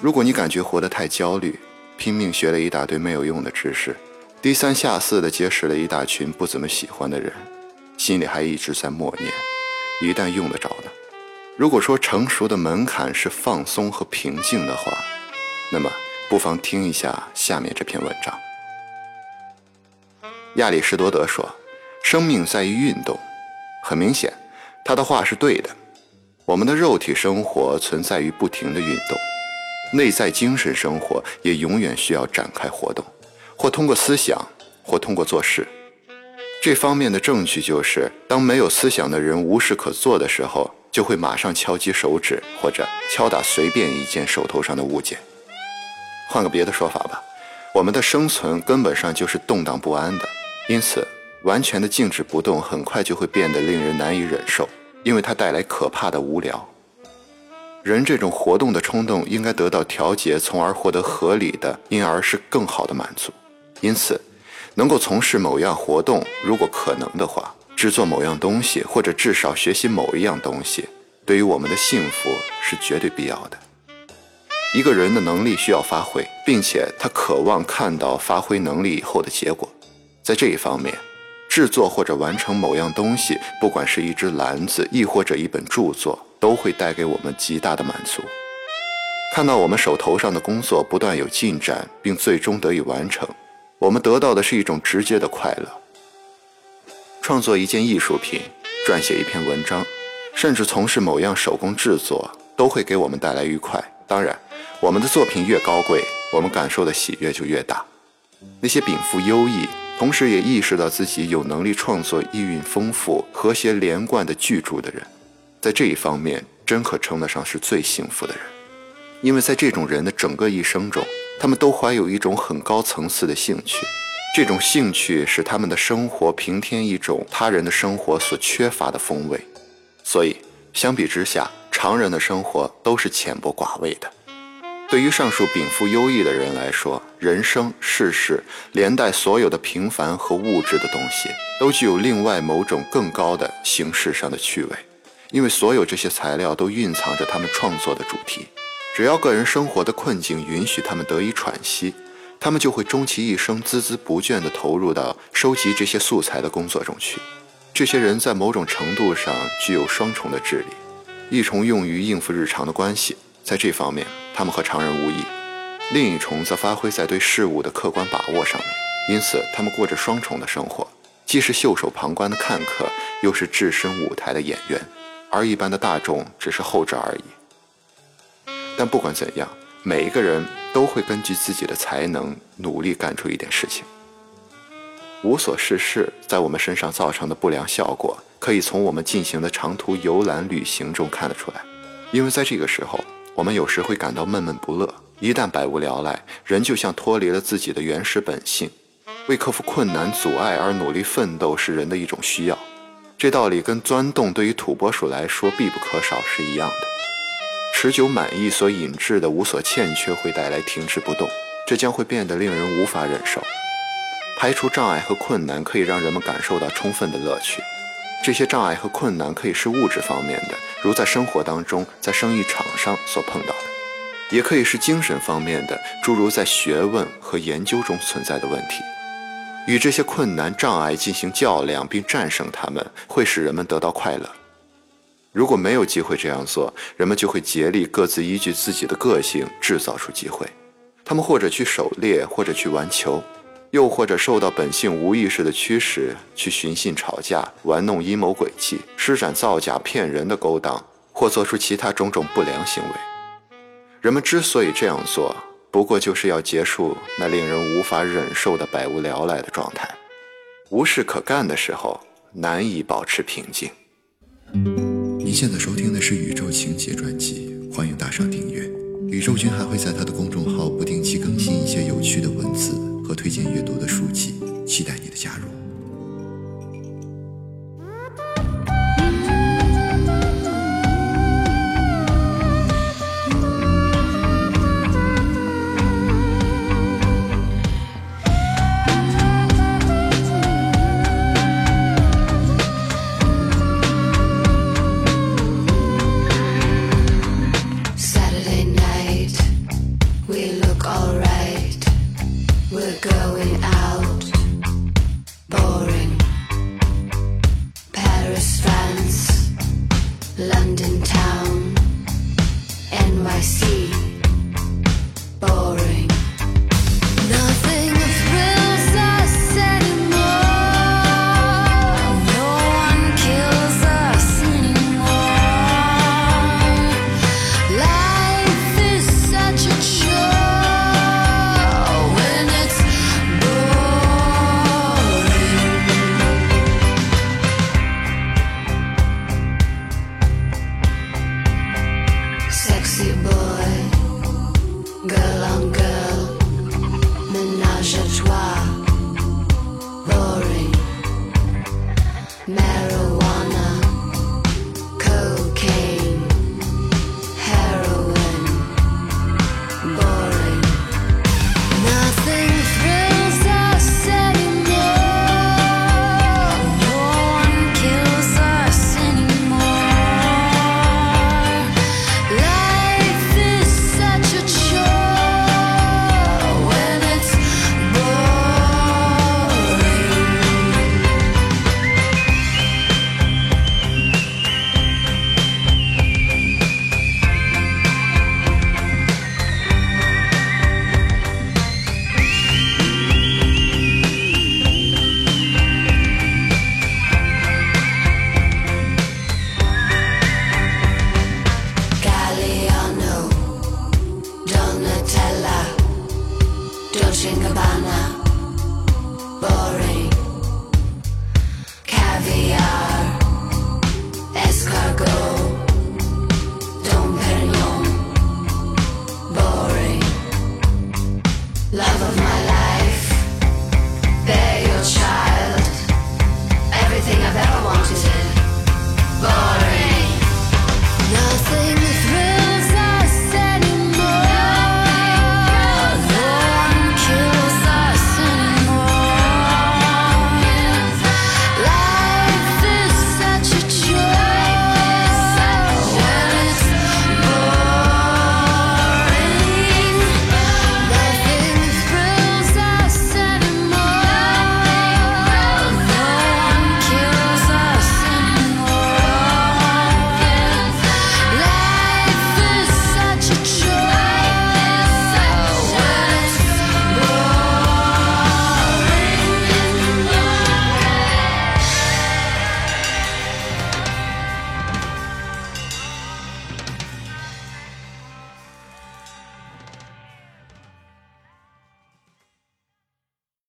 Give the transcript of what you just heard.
如果你感觉活得太焦虑，拼命学了一大堆没有用的知识，低三下四的结识了一大群不怎么喜欢的人，心里还一直在默念：一旦用得着呢？如果说成熟的门槛是放松和平静的话，那么不妨听一下下面这篇文章。亚里士多德说：“生命在于运动。”很明显，他的话是对的。我们的肉体生活存在于不停的运动。内在精神生活也永远需要展开活动，或通过思想，或通过做事。这方面的证据就是，当没有思想的人无事可做的时候，就会马上敲击手指，或者敲打随便一件手头上的物件。换个别的说法吧，我们的生存根本上就是动荡不安的，因此完全的静止不动很快就会变得令人难以忍受，因为它带来可怕的无聊。人这种活动的冲动应该得到调节，从而获得合理的，因而是更好的满足。因此，能够从事某样活动，如果可能的话，制作某样东西，或者至少学习某一样东西，对于我们的幸福是绝对必要的。一个人的能力需要发挥，并且他渴望看到发挥能力以后的结果。在这一方面，制作或者完成某样东西，不管是一只篮子，亦或者一本著作。都会带给我们极大的满足。看到我们手头上的工作不断有进展，并最终得以完成，我们得到的是一种直接的快乐。创作一件艺术品，撰写一篇文章，甚至从事某样手工制作，都会给我们带来愉快。当然，我们的作品越高贵，我们感受的喜悦就越大。那些禀赋优异，同时也意识到自己有能力创作意蕴丰富、和谐连贯的巨著的人。在这一方面，真可称得上是最幸福的人，因为在这种人的整个一生中，他们都怀有一种很高层次的兴趣，这种兴趣使他们的生活平添一种他人的生活所缺乏的风味。所以，相比之下，常人的生活都是浅薄寡味的。对于上述禀赋优异的人来说，人生、世事，连带所有的平凡和物质的东西，都具有另外某种更高的形式上的趣味。因为所有这些材料都蕴藏着他们创作的主题，只要个人生活的困境允许他们得以喘息，他们就会终其一生孜孜不倦地投入到收集这些素材的工作中去。这些人在某种程度上具有双重的智力，一重用于应付日常的关系，在这方面他们和常人无异；另一重则发挥在对事物的客观把握上面。因此，他们过着双重的生活，既是袖手旁观的看客，又是置身舞台的演员。而一般的大众只是后者而已。但不管怎样，每一个人都会根据自己的才能努力干出一点事情。无所事事在我们身上造成的不良效果，可以从我们进行的长途游览旅行中看得出来。因为在这个时候，我们有时会感到闷闷不乐。一旦百无聊赖，人就像脱离了自己的原始本性。为克服困难阻碍而努力奋斗，是人的一种需要。这道理跟钻洞对于土拨鼠来说必不可少是一样的。持久满意所引致的无所欠缺会带来停滞不动，这将会变得令人无法忍受。排除障碍和困难可以让人们感受到充分的乐趣。这些障碍和困难可以是物质方面的，如在生活当中、在生意场上所碰到的；也可以是精神方面的，诸如在学问和研究中存在的问题。与这些困难障碍进行较量并战胜他们，会使人们得到快乐。如果没有机会这样做，人们就会竭力各自依据自己的个性制造出机会。他们或者去狩猎，或者去玩球，又或者受到本性无意识的驱使，去寻衅吵架、玩弄阴谋诡计、施展造假骗人的勾当，或做出其他种种不良行为。人们之所以这样做，不过就是要结束那令人无法忍受的百无聊赖的状态。无事可干的时候，难以保持平静。您现在收听的是《宇宙情节》专辑，欢迎打赏订阅。宇宙君还会在他的公众号不定期更新一些有趣的文字和推荐阅读的书籍，We're going out.